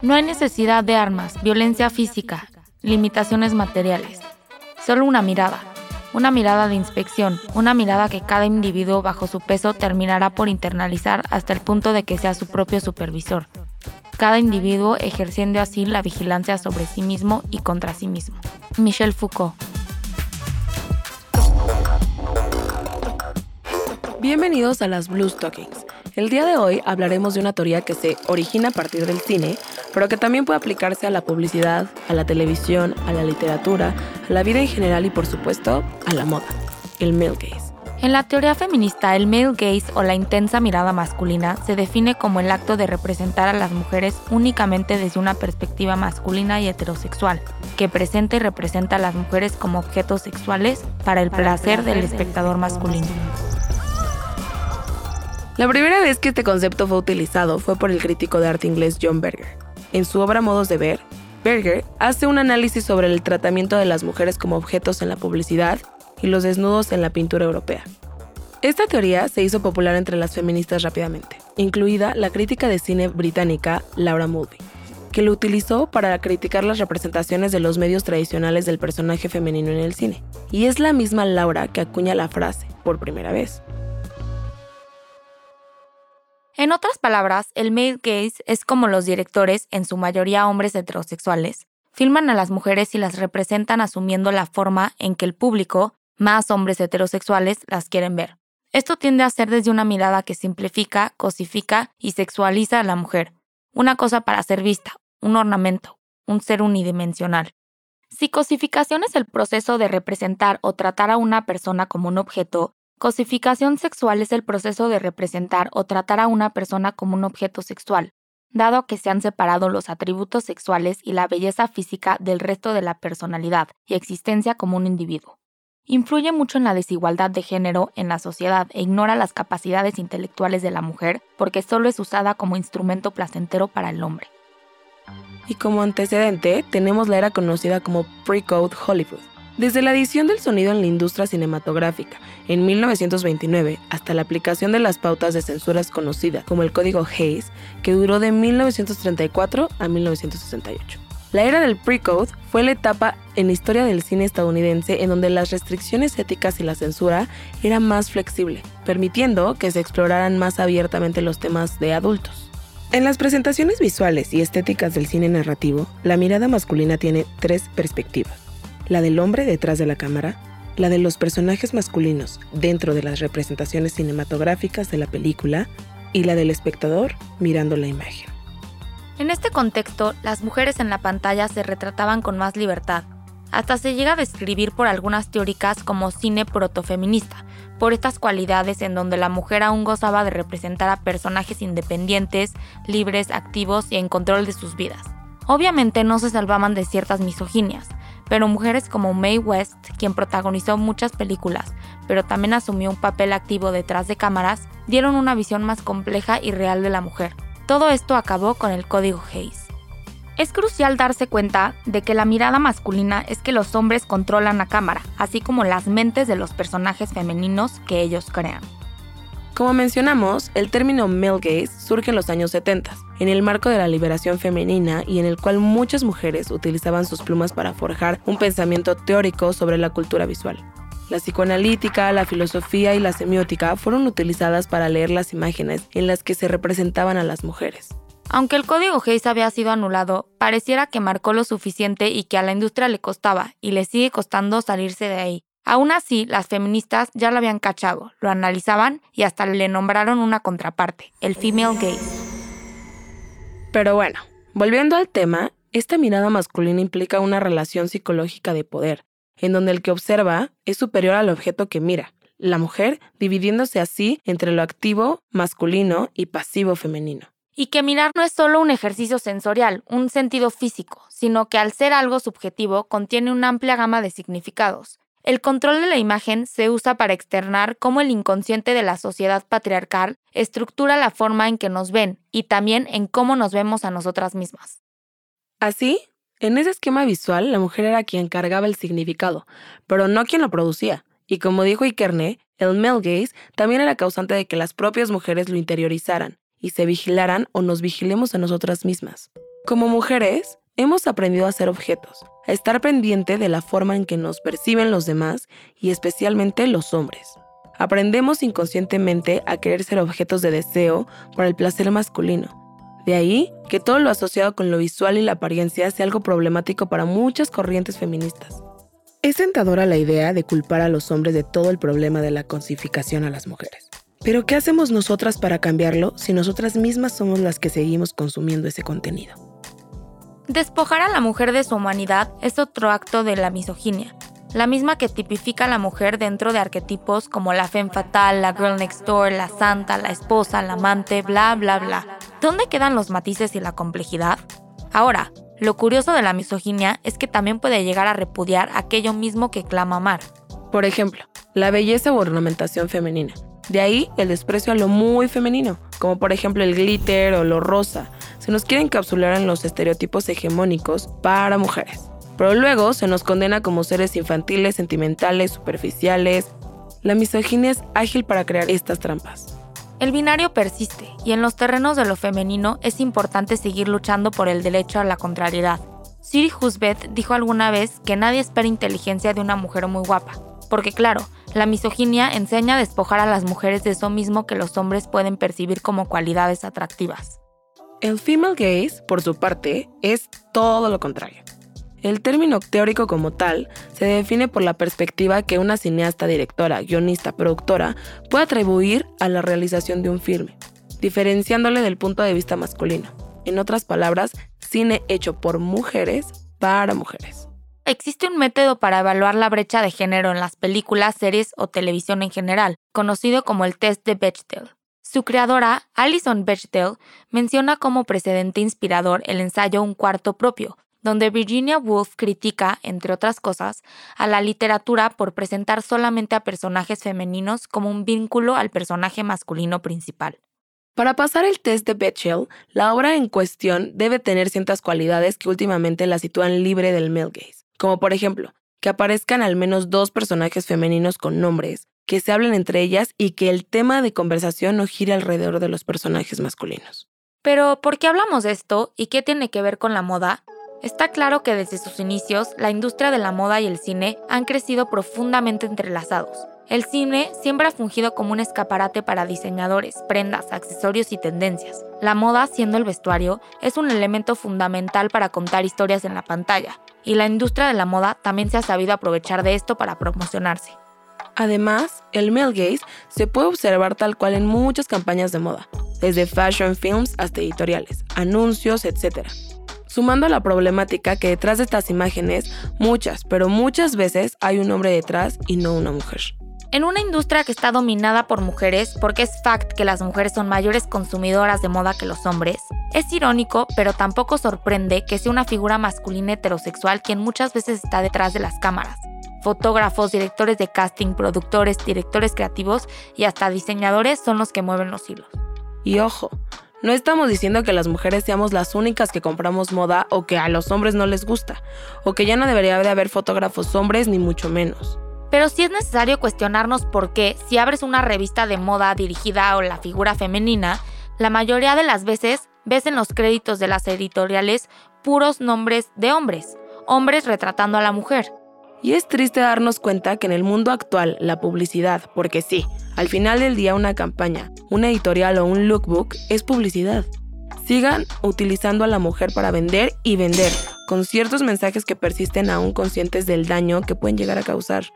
No hay necesidad de armas, violencia física, limitaciones materiales. Solo una mirada, una mirada de inspección, una mirada que cada individuo bajo su peso terminará por internalizar hasta el punto de que sea su propio supervisor. Cada individuo ejerciendo así la vigilancia sobre sí mismo y contra sí mismo. Michel Foucault. Bienvenidos a las Blue Stockings. El día de hoy hablaremos de una teoría que se origina a partir del cine, pero que también puede aplicarse a la publicidad, a la televisión, a la literatura, a la vida en general y por supuesto a la moda, el male gaze. En la teoría feminista, el male gaze o la intensa mirada masculina se define como el acto de representar a las mujeres únicamente desde una perspectiva masculina y heterosexual, que presenta y representa a las mujeres como objetos sexuales para el placer del espectador masculino. La primera vez que este concepto fue utilizado fue por el crítico de arte inglés John Berger. En su obra Modos de Ver, Berger hace un análisis sobre el tratamiento de las mujeres como objetos en la publicidad y los desnudos en la pintura europea. Esta teoría se hizo popular entre las feministas rápidamente, incluida la crítica de cine británica Laura Mulvey, que lo utilizó para criticar las representaciones de los medios tradicionales del personaje femenino en el cine. Y es la misma Laura que acuña la frase, por primera vez. En otras palabras, el male gaze es como los directores, en su mayoría hombres heterosexuales, filman a las mujeres y las representan asumiendo la forma en que el público, más hombres heterosexuales, las quieren ver. Esto tiende a ser desde una mirada que simplifica, cosifica y sexualiza a la mujer, una cosa para ser vista, un ornamento, un ser unidimensional. Si cosificación es el proceso de representar o tratar a una persona como un objeto, Cosificación sexual es el proceso de representar o tratar a una persona como un objeto sexual, dado que se han separado los atributos sexuales y la belleza física del resto de la personalidad y existencia como un individuo. Influye mucho en la desigualdad de género en la sociedad e ignora las capacidades intelectuales de la mujer porque solo es usada como instrumento placentero para el hombre. Y como antecedente tenemos la era conocida como Pre-Code Hollywood, desde la edición del sonido en la industria cinematográfica en 1929 hasta la aplicación de las pautas de censuras conocidas como el Código Hayes, que duró de 1934 a 1968. La era del pre-code fue la etapa en la historia del cine estadounidense en donde las restricciones éticas y la censura eran más flexible, permitiendo que se exploraran más abiertamente los temas de adultos. En las presentaciones visuales y estéticas del cine narrativo, la mirada masculina tiene tres perspectivas la del hombre detrás de la cámara, la de los personajes masculinos dentro de las representaciones cinematográficas de la película y la del espectador mirando la imagen. En este contexto, las mujeres en la pantalla se retrataban con más libertad. Hasta se llega a describir por algunas teóricas como cine protofeminista, por estas cualidades en donde la mujer aún gozaba de representar a personajes independientes, libres, activos y en control de sus vidas. Obviamente no se salvaban de ciertas misoginias, pero mujeres como Mae West, quien protagonizó muchas películas, pero también asumió un papel activo detrás de cámaras, dieron una visión más compleja y real de la mujer. Todo esto acabó con el código Hayes. Es crucial darse cuenta de que la mirada masculina es que los hombres controlan la cámara, así como las mentes de los personajes femeninos que ellos crean. Como mencionamos, el término male gaze surge en los años 70, en el marco de la liberación femenina y en el cual muchas mujeres utilizaban sus plumas para forjar un pensamiento teórico sobre la cultura visual. La psicoanalítica, la filosofía y la semiótica fueron utilizadas para leer las imágenes en las que se representaban a las mujeres. Aunque el código Hayes había sido anulado, pareciera que marcó lo suficiente y que a la industria le costaba, y le sigue costando salirse de ahí, Aún así, las feministas ya lo habían cachado, lo analizaban y hasta le nombraron una contraparte, el female gaze. Pero bueno, volviendo al tema, esta mirada masculina implica una relación psicológica de poder, en donde el que observa es superior al objeto que mira, la mujer dividiéndose así entre lo activo masculino y pasivo femenino. Y que mirar no es solo un ejercicio sensorial, un sentido físico, sino que al ser algo subjetivo contiene una amplia gama de significados. El control de la imagen se usa para externar cómo el inconsciente de la sociedad patriarcal estructura la forma en que nos ven y también en cómo nos vemos a nosotras mismas. Así, en ese esquema visual, la mujer era quien cargaba el significado, pero no quien lo producía. Y como dijo Ikerne, el male gaze también era causante de que las propias mujeres lo interiorizaran y se vigilaran o nos vigilemos a nosotras mismas. Como mujeres, hemos aprendido a ser objetos, a estar pendiente de la forma en que nos perciben los demás y especialmente los hombres. Aprendemos inconscientemente a querer ser objetos de deseo para el placer masculino. De ahí que todo lo asociado con lo visual y la apariencia sea algo problemático para muchas corrientes feministas. Es tentadora la idea de culpar a los hombres de todo el problema de la cosificación a las mujeres. Pero ¿qué hacemos nosotras para cambiarlo si nosotras mismas somos las que seguimos consumiendo ese contenido? Despojar a la mujer de su humanidad es otro acto de la misoginia, la misma que tipifica a la mujer dentro de arquetipos como la femme fatal, la girl next door, la santa, la esposa, la amante, bla, bla, bla. ¿Dónde quedan los matices y la complejidad? Ahora, lo curioso de la misoginia es que también puede llegar a repudiar aquello mismo que clama amar. Por ejemplo, la belleza u ornamentación femenina. De ahí el desprecio a lo muy femenino, como por ejemplo el glitter o lo rosa. Se nos quiere encapsular en los estereotipos hegemónicos para mujeres. Pero luego se nos condena como seres infantiles, sentimentales, superficiales. La misoginia es ágil para crear estas trampas. El binario persiste y en los terrenos de lo femenino es importante seguir luchando por el derecho a la contrariedad. Siri Husbeth dijo alguna vez que nadie espera inteligencia de una mujer muy guapa, porque claro, la misoginia enseña a despojar a las mujeres de eso mismo que los hombres pueden percibir como cualidades atractivas. El female gaze, por su parte, es todo lo contrario. El término teórico como tal se define por la perspectiva que una cineasta, directora, guionista, productora puede atribuir a la realización de un filme, diferenciándole del punto de vista masculino. En otras palabras, cine hecho por mujeres para mujeres. Existe un método para evaluar la brecha de género en las películas, series o televisión en general, conocido como el test de Bechdel. Su creadora, Alison Bechdel, menciona como precedente inspirador el ensayo Un cuarto propio, donde Virginia Woolf critica, entre otras cosas, a la literatura por presentar solamente a personajes femeninos como un vínculo al personaje masculino principal. Para pasar el test de Bechdel, la obra en cuestión debe tener ciertas cualidades que últimamente la sitúan libre del male gaze, como por ejemplo, que aparezcan al menos dos personajes femeninos con nombres, que se hablen entre ellas y que el tema de conversación no gire alrededor de los personajes masculinos. Pero, ¿por qué hablamos de esto y qué tiene que ver con la moda? Está claro que desde sus inicios, la industria de la moda y el cine han crecido profundamente entrelazados. El cine siempre ha fungido como un escaparate para diseñadores, prendas, accesorios y tendencias. La moda, siendo el vestuario, es un elemento fundamental para contar historias en la pantalla, y la industria de la moda también se ha sabido aprovechar de esto para promocionarse. Además, el male gaze se puede observar tal cual en muchas campañas de moda, desde fashion films hasta editoriales, anuncios, etc sumando a la problemática que detrás de estas imágenes, muchas, pero muchas veces hay un hombre detrás y no una mujer. En una industria que está dominada por mujeres, porque es fact que las mujeres son mayores consumidoras de moda que los hombres, es irónico, pero tampoco sorprende que sea una figura masculina heterosexual quien muchas veces está detrás de las cámaras. Fotógrafos, directores de casting, productores, directores creativos y hasta diseñadores son los que mueven los hilos. Y ojo, no estamos diciendo que las mujeres seamos las únicas que compramos moda o que a los hombres no les gusta, o que ya no debería de haber fotógrafos hombres ni mucho menos. Pero sí es necesario cuestionarnos por qué, si abres una revista de moda dirigida a la figura femenina, la mayoría de las veces ves en los créditos de las editoriales puros nombres de hombres, hombres retratando a la mujer. Y es triste darnos cuenta que en el mundo actual la publicidad, porque sí, al final del día una campaña, una editorial o un lookbook es publicidad. Sigan utilizando a la mujer para vender y vender, con ciertos mensajes que persisten aún conscientes del daño que pueden llegar a causar.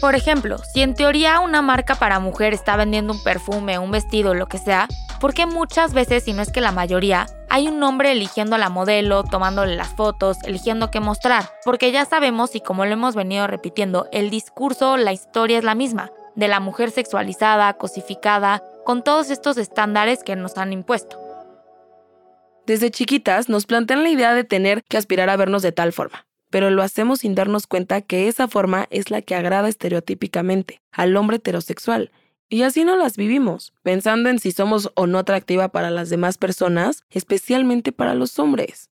Por ejemplo, si en teoría una marca para mujer está vendiendo un perfume, un vestido, lo que sea, ¿por qué muchas veces, si no es que la mayoría, hay un hombre eligiendo a la modelo, tomándole las fotos, eligiendo qué mostrar? Porque ya sabemos, y como lo hemos venido repitiendo, el discurso, la historia es la misma, de la mujer sexualizada, cosificada, con todos estos estándares que nos han impuesto. Desde chiquitas nos plantean la idea de tener que aspirar a vernos de tal forma pero lo hacemos sin darnos cuenta que esa forma es la que agrada estereotípicamente al hombre heterosexual. Y así no las vivimos, pensando en si somos o no atractiva para las demás personas, especialmente para los hombres.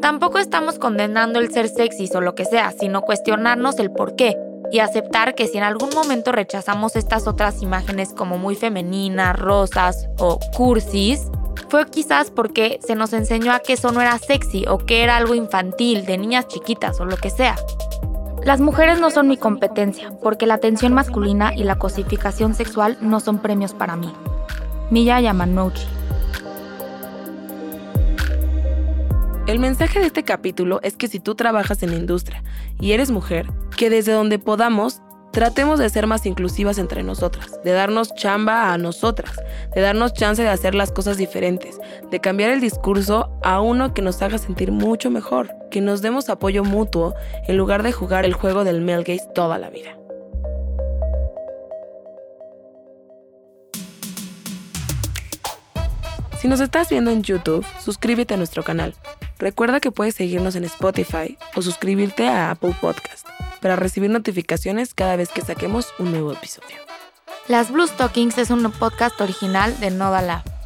Tampoco estamos condenando el ser sexys o lo que sea, sino cuestionarnos el por qué y aceptar que si en algún momento rechazamos estas otras imágenes como muy femeninas, rosas o cursis, fue quizás porque se nos enseñó a que eso no era sexy o que era algo infantil, de niñas chiquitas o lo que sea. Las mujeres no son mi competencia, porque la atención masculina y la cosificación sexual no son premios para mí. Miya Yamanouchi. El mensaje de este capítulo es que si tú trabajas en la industria y eres mujer, que desde donde podamos Tratemos de ser más inclusivas entre nosotras, de darnos chamba a nosotras, de darnos chance de hacer las cosas diferentes, de cambiar el discurso a uno que nos haga sentir mucho mejor, que nos demos apoyo mutuo en lugar de jugar el juego del male gaze toda la vida. Si nos estás viendo en YouTube, suscríbete a nuestro canal. Recuerda que puedes seguirnos en Spotify o suscribirte a Apple Podcast para recibir notificaciones cada vez que saquemos un nuevo episodio. Las Blue Stockings es un podcast original de Noda Lab.